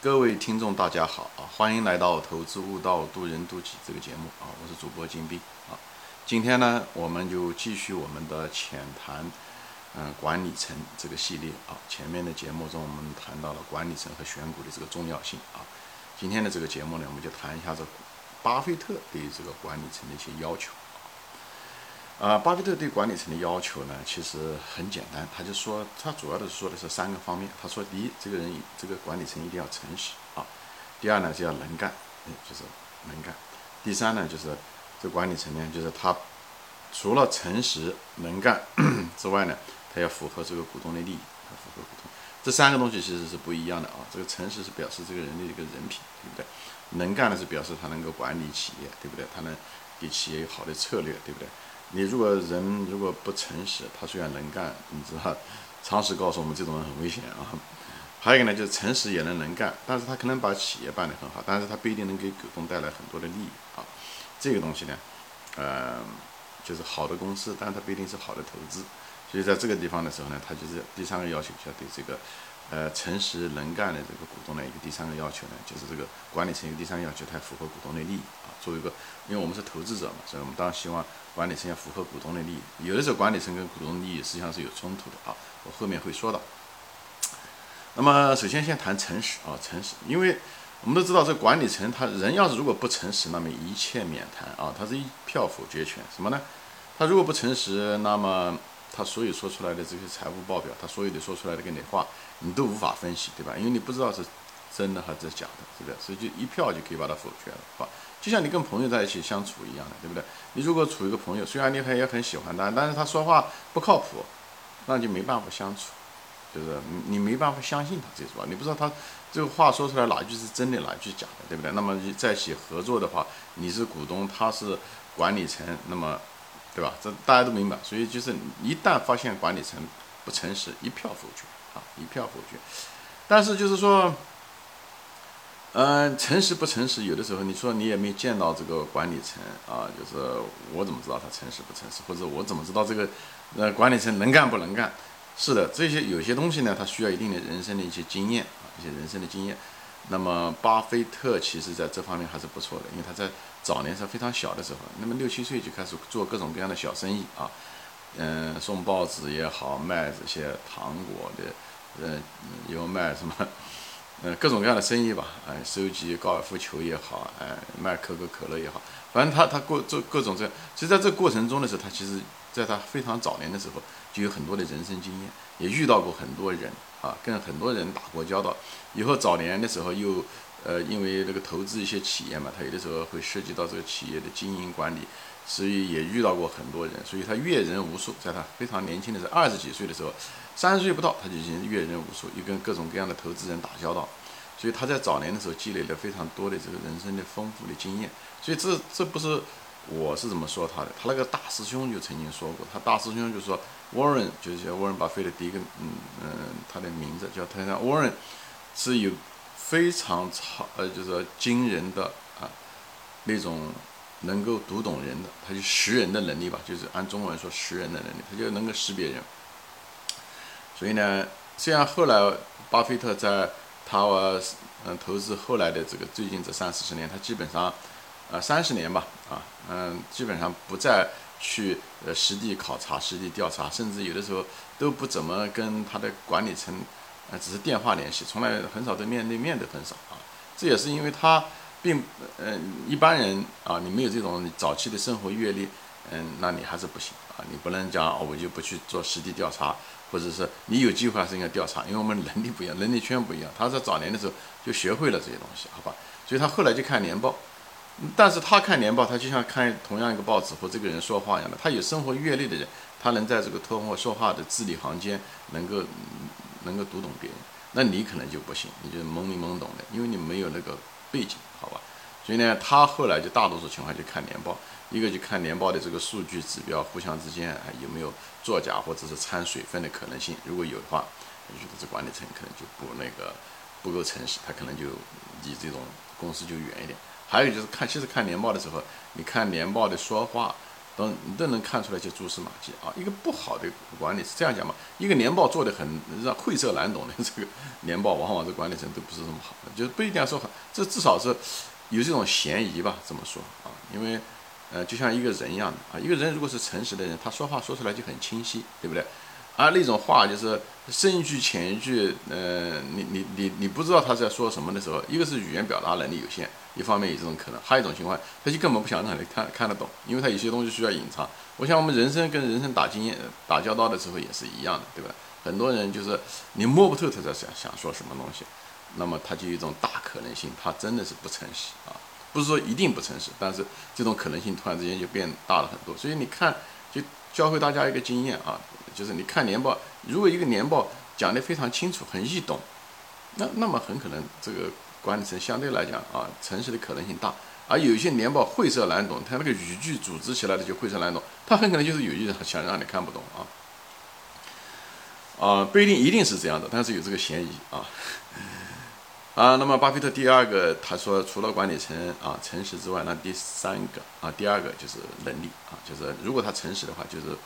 各位听众，大家好啊！欢迎来到《投资悟道，渡人渡己》这个节目啊！我是主播金兵啊。今天呢，我们就继续我们的浅谈，嗯，管理层这个系列啊。前面的节目中，我们谈到了管理层和选股的这个重要性啊。今天的这个节目呢，我们就谈一下这巴菲特对于这个管理层的一些要求。啊，巴菲特对管理层的要求呢，其实很简单，他就说，他主要的说的是三个方面。他说，第一，这个人这个管理层一定要诚实啊；第二呢，就要能干，嗯，就是能干；第三呢，就是这管理层呢，就是他除了诚实能干之外呢，他要符合这个股东的利益，他符合股东。这三个东西其实是不一样的啊。这个诚实是表示这个人的一个人品，对不对？能干呢是表示他能够管理企业，对不对？他能给企业有好的策略，对不对？你如果人如果不诚实，他虽然能干，你知道，常识告诉我们这种人很危险啊。还有一个呢，就是诚实也能能干，但是他可能把企业办得很好，但是他不一定能给股东带来很多的利益啊。这个东西呢，呃，就是好的公司，但是它不一定是好的投资。所以在这个地方的时候呢，他就是第三个要求，就要对这个。呃，诚实能干的这个股东的一个第三个要求呢，就是这个管理层一个第三个要求，它符合股东的利益啊。作为一个，因为我们是投资者嘛，所以我们当然希望管理层要符合股东的利益。有的时候管理层跟股东利益实际上是有冲突的啊，我后面会说到。那么首先先谈诚实啊，诚实，因为我们都知道这管理层他人要是如果不诚实，那么一切免谈啊，他是一票否决权。什么呢？他如果不诚实，那么。他所有说出来的这些财务报表，他所有的说出来的跟你话，你都无法分析，对吧？因为你不知道是真的还是假的，是不是？所以就一票就可以把它否决了，吧？就像你跟朋友在一起相处一样的，对不对？你如果处一个朋友，虽然你很也很喜欢他，但是他说话不靠谱，那就没办法相处，就是你没办法相信他，这是吧？你不知道他这个话说出来哪句是真的，哪句假的，对不对？那么在一起合作的话，你是股东，他是管理层，那么。对吧？这大家都明白，所以就是一旦发现管理层不诚实，一票否决啊，一票否决。但是就是说，嗯，诚实不诚实，有的时候你说你也没见到这个管理层啊，就是我怎么知道他诚实不诚实？或者我怎么知道这个呃管理层能干不能干？是的，这些有些东西呢，它需要一定的人生的一些经验啊，一些人生的经验。那么巴菲特其实在这方面还是不错的，因为他在早年是非常小的时候，那么六七岁就开始做各种各样的小生意啊，嗯，送报纸也好，卖这些糖果的，嗯，有卖什么，嗯，各种各样的生意吧，哎，收集高尔夫球也好，哎，卖可口可乐也好，反正他他过做各种这，其实在这过程中的时候，他其实在他非常早年的时候就有很多的人生经验，也遇到过很多人。啊，跟很多人打过交道，以后早年的时候又，呃，因为那个投资一些企业嘛，他有的时候会涉及到这个企业的经营管理，所以也遇到过很多人，所以他阅人无数。在他非常年轻的时候，二十几岁的时候，三十岁不到，他就已经阅人无数，又跟各种各样的投资人打交道，所以他在早年的时候积累了非常多的这个人生的丰富的经验。所以这这不是我是怎么说他的，他那个大师兄就曾经说过，他大师兄就说。Warren 就是叫 Warren 巴菲特第一个，嗯嗯，他的名字叫他叫 Warren，是有非常超呃，就是说惊人的啊那种能够读懂人的，他就识人的能力吧，就是按中文说识人的能力，他就能够识别人。所以呢，虽然后来巴菲特在他嗯投资后来的这个最近这三四十年，他基本上啊三十年吧啊嗯基本上不再。去呃实地考察、实地调查，甚至有的时候都不怎么跟他的管理层，呃，只是电话联系，从来很少对面对面的很少啊。这也是因为他并呃一般人啊，你没有这种早期的生活阅历，嗯，那你还是不行啊。你不能讲哦，我就不去做实地调查，或者是你有机会还是应该调查，因为我们能力不一样，能力圈不一样。他在早年的时候就学会了这些东西，好吧？所以他后来就看年报。但是他看年报，他就像看同样一个报纸或这个人说话一样的。他有生活阅历的人，他能在这个通过说话的字里行间，能够能够读懂别人。那你可能就不行，你就懵里懵懂的，因为你没有那个背景，好吧？所以呢，他后来就大多数情况就看年报，一个就看年报的这个数据指标互相之间有没有作假或者是掺水分的可能性。如果有的话，就觉得这管理层可能就不那个不够诚实，他可能就离这种公司就远一点。还有就是看，其实看年报的时候，你看年报的说话，都你都能看出来些蛛丝马迹啊。一个不好的管理是这样讲嘛，一个年报做的很让晦涩难懂的这个 年报，往往这管理层都不是这么好的，就是不一定要说好，这至少是有这种嫌疑吧，这么说啊，因为呃，就像一个人一样的啊，一个人如果是诚实的人，他说话说出来就很清晰，对不对？而那种话就是深一句浅一句，呃，你你你你不知道他在说什么的时候，一个是语言表达能力有限，一方面有这种可能，还有一种情况，他就根本不想让你看看得懂，因为他有些东西需要隐藏。我想我们人生跟人生打经验打交道的时候也是一样的，对吧？很多人就是你摸不透他在想想说什么东西，那么他就有一种大可能性，他真的是不诚实啊，不是说一定不诚实，但是这种可能性突然之间就变大了很多。所以你看，就教会大家一个经验啊。就是你看年报，如果一个年报讲得非常清楚、很易懂，那那么很可能这个管理层相对来讲啊，诚实的可能性大。而有些年报晦涩难懂，它那个语句组织起来的就晦涩难懂，它很可能就是有意想让你看不懂啊。啊，不一定一定是这样的，但是有这个嫌疑啊。啊，那么巴菲特第二个他说，除了管理层啊诚实之外，那第三个啊，第二个就是能力啊，就是如果他诚实的话，就是。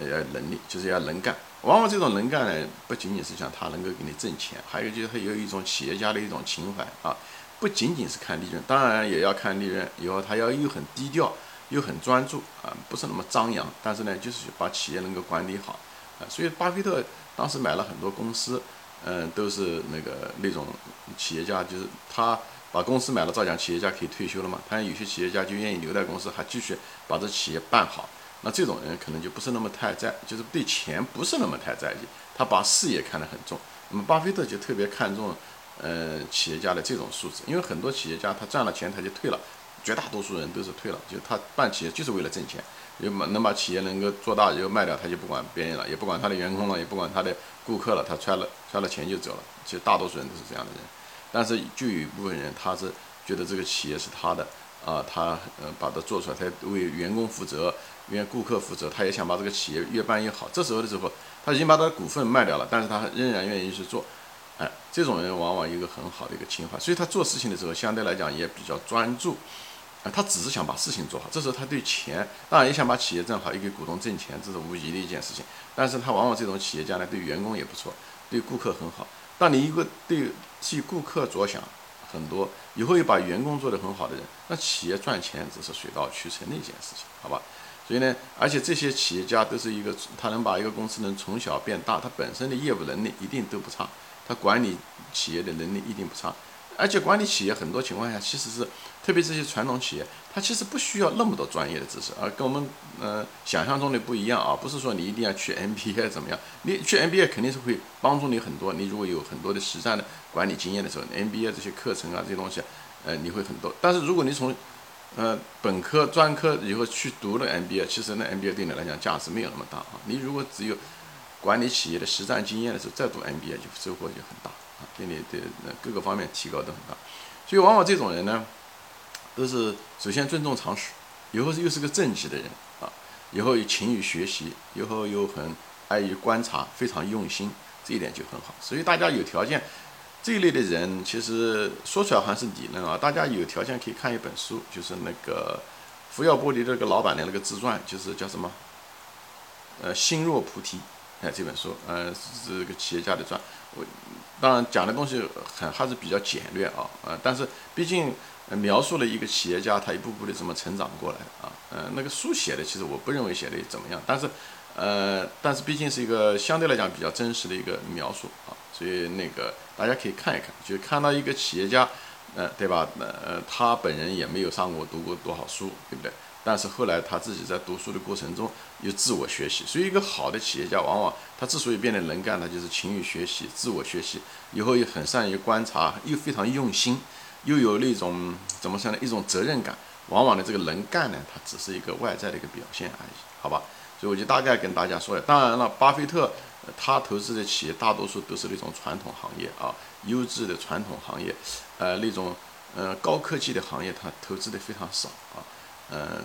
要能力，就是要能干。往往这种能干呢，不仅仅是讲他能够给你挣钱，还有就是他有一种企业家的一种情怀啊，不仅仅是看利润，当然也要看利润。以后他要又很低调，又很专注啊，不是那么张扬。但是呢，就是把企业能够管理好啊。所以巴菲特当时买了很多公司，嗯，都是那个那种企业家，就是他把公司买了，照讲企业家可以退休了嘛。他有些企业家就愿意留在公司，还继续把这企业办好。那这种人可能就不是那么太在，就是对钱不是那么太在意，他把事业看得很重。那么巴菲特就特别看重，呃，企业家的这种素质，因为很多企业家他赚了钱他就退了，绝大多数人都是退了，就他办企业就是为了挣钱，有能把企业能够做大以后卖掉，他就不管别人了，也不管他的员工了，也不管他的顾客了，他揣了揣了钱就走了。其实大多数人都是这样的人，但是就有一部分人他是觉得这个企业是他的。啊，他呃把它做出来，他为员工负责，为顾客负责，他也想把这个企业越办越好。这时候的时候，他已经把他的股份卖掉了，但是他仍然愿意去做。哎，这种人往往有一个很好的一个情怀，所以他做事情的时候相对来讲也比较专注。他只是想把事情做好。这时候他对钱当然也想把企业挣好，也给股东挣钱，这是无疑的一件事情。但是他往往这种企业家呢，对员工也不错，对顾客很好。当你一个对替顾客着想。很多以后又把员工做得很好的人，那企业赚钱只是水到渠成的一件事情，好吧？所以呢，而且这些企业家都是一个，他能把一个公司能从小变大，他本身的业务能力一定都不差，他管理企业的能力一定不差。而且管理企业很多情况下其实是，特别这些传统企业，它其实不需要那么多专业的知识，而跟我们呃想象中的不一样啊。不是说你一定要去 MBA 怎么样，你去 MBA 肯定是会帮助你很多。你如果有很多的实战的管理经验的时候，MBA 这些课程啊这些东西，呃你会很多。但是如果你从呃本科、专科以后去读了 MBA，其实那 MBA 对你来讲价值没有那么大啊。你如果只有管理企业的实战经验的时候，再读 MBA 就收获就很大。给你的各个方面提高都很大，所以往往这种人呢，都是首先尊重常识，以后又是个正直的人啊，以后又勤于学习，以后又很爱于观察，非常用心，这一点就很好。所以大家有条件，这一类的人其实说出来还是理论啊，大家有条件可以看一本书，就是那个福耀玻璃这个老板的那个自传，就是叫什么？呃，心若菩提。哎，这本书，呃，是个企业家的传，我当然讲的东西很还是比较简略啊，呃，但是毕竟描述了一个企业家他一步步的怎么成长过来啊，呃，那个书写的其实我不认为写的怎么样，但是，呃，但是毕竟是一个相对来讲比较真实的一个描述啊，所以那个大家可以看一看，就看到一个企业家，呃，对吧？呃，他本人也没有上过读过多少书，对不对？但是后来他自己在读书的过程中又自我学习，所以一个好的企业家往往他之所以变得能干，他就是勤于学习、自我学习，以后又很善于观察，又非常用心，又有那种怎么说呢？一种责任感。往往的这个能干呢，它只是一个外在的一个表现而已，好吧？所以我就大概跟大家说了。当然了，巴菲特他投资的企业大多数都是那种传统行业啊，优质的传统行业，呃，那种呃高科技的行业，他投资的非常少啊。嗯，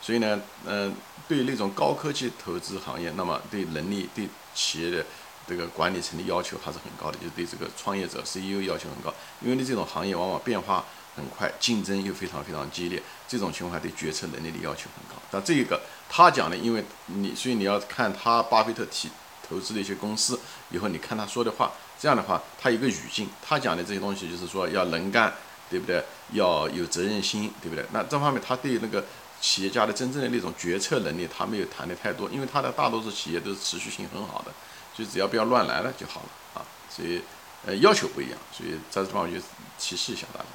所以呢，嗯，对那种高科技投资行业，那么对能力、对企业的这个管理层的要求还是很高的，就是对这个创业者 CEO 要求很高，因为你这种行业往往变化很快，竞争又非常非常激烈，这种情况下对决策能力的要求很高。但这个他讲的，因为你所以你要看他巴菲特提投资的一些公司，以后你看他说的话，这样的话他有个语境，他讲的这些东西就是说要能干，对不对？要有责任心，对不对？那这方面他对那个企业家的真正的那种决策能力，他没有谈的太多，因为他的大多数企业都是持续性很好的，所以只要不要乱来了就好了啊。所以呃要求不一样，所以在这方面就提示一下大家。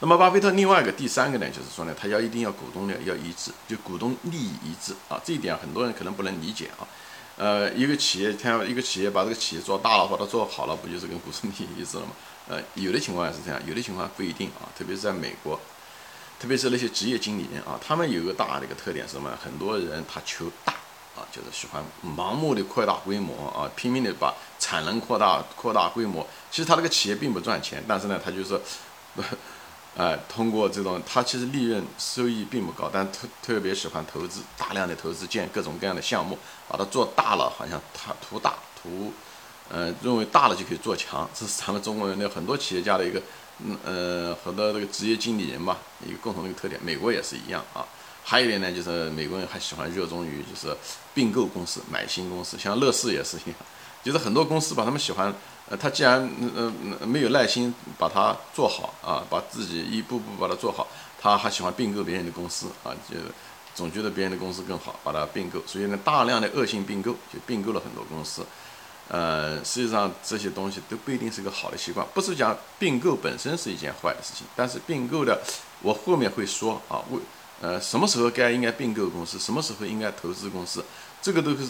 那么巴菲特另外一个第三个呢，就是说呢，他要一定要股东呢要一致，就股东利益一致啊，这一点很多人可能不能理解啊。呃，一个企业，他一个企业把这个企业做大了，把它做好了，不就是跟股东利益一致了吗？呃，有的情况是这样，有的情况不一定啊。特别是在美国，特别是那些职业经理人啊，他们有一个大的一个特点是什么？很多人他求大啊，就是喜欢盲目的扩大规模啊，拼命的把产能扩大、扩大规模。其实他这个企业并不赚钱，但是呢，他就是。哎，通过这种，他其实利润收益并不高，但特特别喜欢投资，大量的投资建各种各样的项目，把它做大了，好像他图大图，呃，认为大了就可以做强，这是咱们中国人的很多企业家的一个，嗯呃，很多这个职业经理人吧，一个共同的一个特点。美国也是一样啊。还有一点呢，就是美国人还喜欢热衷于就是并购公司，买新公司，像乐视也是一样，就是很多公司把他们喜欢。呃，他既然呃没有耐心把它做好啊，把自己一步步把它做好，他还喜欢并购别人的公司啊，就总觉得别人的公司更好，把它并购，所以呢，大量的恶性并购就并购了很多公司。呃，实际上这些东西都不一定是个好的习惯，不是讲并购本身是一件坏的事情，但是并购的，我后面会说啊，为呃什么时候该应该并购公司，什么时候应该投资公司，这个都是。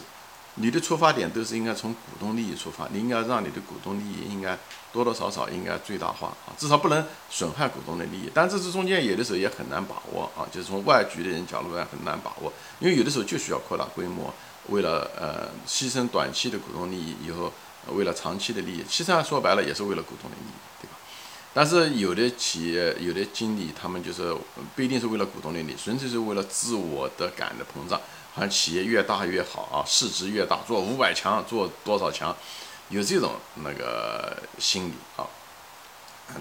你的出发点都是应该从股东利益出发，你应该让你的股东利益应该多多少少应该最大化啊，至少不能损害股东的利益。但这是中间有的时候也很难把握啊，就是从外局的人角度来很难把握，因为有的时候就需要扩大规模，为了呃牺牲短期的股东利益，以后为了长期的利益，其实上说白了也是为了股东的利益，对吧？但是有的企业有的经理他们就是不一定是为了股东的利益，纯粹是为了自我的感的膨胀。好像企业越大越好啊，市值越大，做五百强，做多少强，有这种那个心理啊。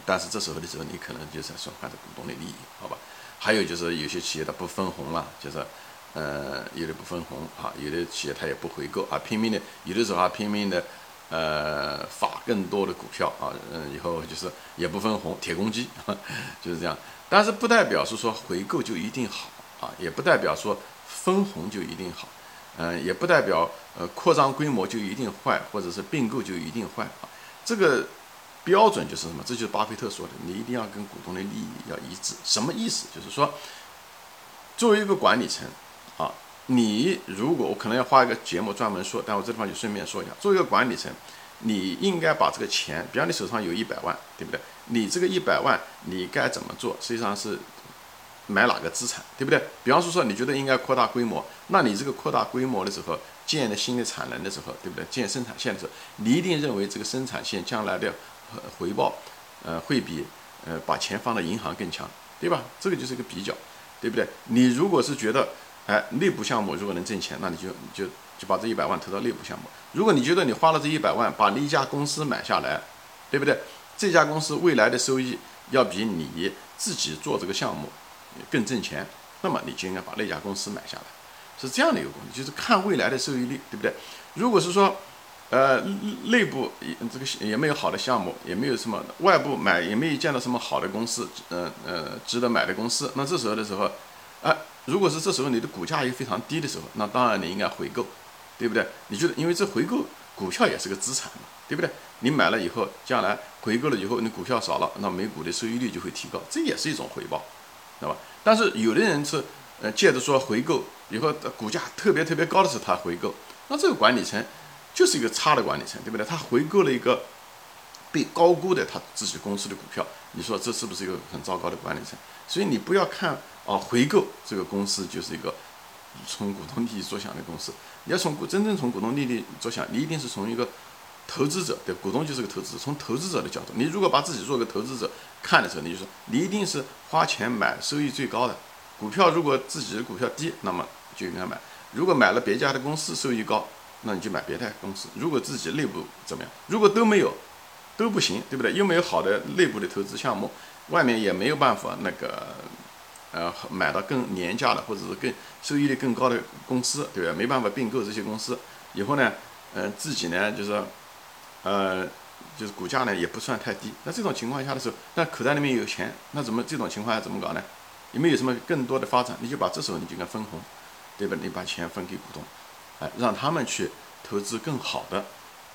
但是这时候的时候，你可能就是损害着股东的利益，好吧？还有就是有些企业它不分红了，就是呃，有的不分红啊，有的企业它也不回购啊，拼命的，有的时候还拼命的呃发更多的股票啊，嗯，以后就是也不分红，铁公鸡 就是这样。但是不代表是说回购就一定好啊，也不代表说。分红就一定好，嗯，也不代表呃扩张规模就一定坏，或者是并购就一定坏啊。这个标准就是什么？这就是巴菲特说的，你一定要跟股东的利益要一致。什么意思？就是说，作为一个管理层啊，你如果我可能要花一个节目专门说，但我这地方就顺便说一下，作为一个管理层，你应该把这个钱，比方你手上有一百万，对不对？你这个一百万你该怎么做？实际上是。买哪个资产，对不对？比方说说，你觉得应该扩大规模，那你这个扩大规模的时候，建的新的产能的时候，对不对？建生产线的时候，你一定认为这个生产线将来的回报，呃，会比呃把钱放到银行更强，对吧？这个就是一个比较，对不对？你如果是觉得，哎，内部项目如果能挣钱，那你就就就把这一百万投到内部项目。如果你觉得你花了这一百万把那一家公司买下来，对不对？这家公司未来的收益要比你自己做这个项目。更挣钱，那么你就应该把那家公司买下来，是这样的一个公司，就是看未来的收益率，对不对？如果是说，呃，内部这个也没有好的项目，也没有什么外部买，也没有见到什么好的公司，呃呃，值得买的公司，那这时候的时候，如果是这时候你的股价又非常低的时候，那当然你应该回购，对不对？你觉得，因为这回购股票也是个资产嘛，对不对？你买了以后，将来回购了以后，你股票少了，那每股的收益率就会提高，这也是一种回报。知道吧？但是有的人是，呃，借着说回购以后股价特别特别高的时候他回购，那这个管理层就是一个差的管理层，对不对？他回购了一个被高估的他自己公司的股票，你说这是不是一个很糟糕的管理层？所以你不要看啊，回购这个公司就是一个从股东利益着想的公司，你要从股真正从股东利益着想，你一定是从一个。投资者对股东就是个投资者，从投资者的角度，你如果把自己做个投资者看的时候，你就说你一定是花钱买收益最高的股票。如果自己的股票低，那么就应该买；如果买了别家的公司收益高，那你就买别的公司。如果自己内部怎么样，如果都没有，都不行，对不对？又没有好的内部的投资项目，外面也没有办法那个，呃，买到更廉价的或者是更收益率更高的公司，对吧？没办法并购这些公司，以后呢，呃，自己呢就是，呃，就是股价呢也不算太低。那这种情况下的时候，那口袋里面有钱，那怎么这种情况下怎么搞呢？有没有什么更多的发展？你就把这时候你就该分红，对吧？你把钱分给股东，哎，让他们去投资更好的，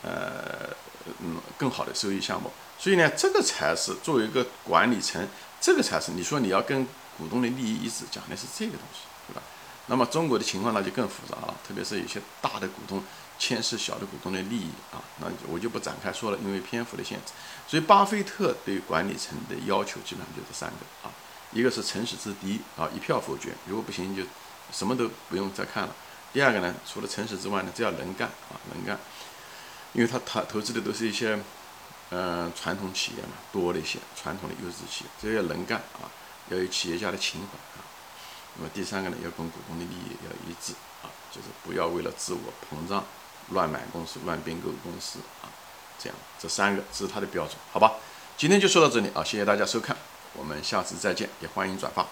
呃。嗯，更好的收益项目，所以呢，这个才是作为一个管理层，这个才是你说你要跟股东的利益一致，讲的是这个东西，对吧？那么中国的情况那就更复杂了，特别是有些大的股东牵涉小的股东的利益啊，那我就不展开说了，因为篇幅的限制。所以巴菲特对管理层的要求基本上就这三个啊，一个是诚实之敌啊，一票否决，如果不行就什么都不用再看了。第二个呢，除了诚实之外呢，这要能干啊，能干。因为他他投资的都是一些，嗯，传统企业嘛，多的一些传统的优质企业，这要能干啊，要有企业家的情怀啊。那么第三个呢，要跟股东的利益要一致啊，就是不要为了自我膨胀乱买公司、乱并购公司啊，这样这三个这是他的标准，好吧？今天就说到这里啊，谢谢大家收看，我们下次再见，也欢迎转发。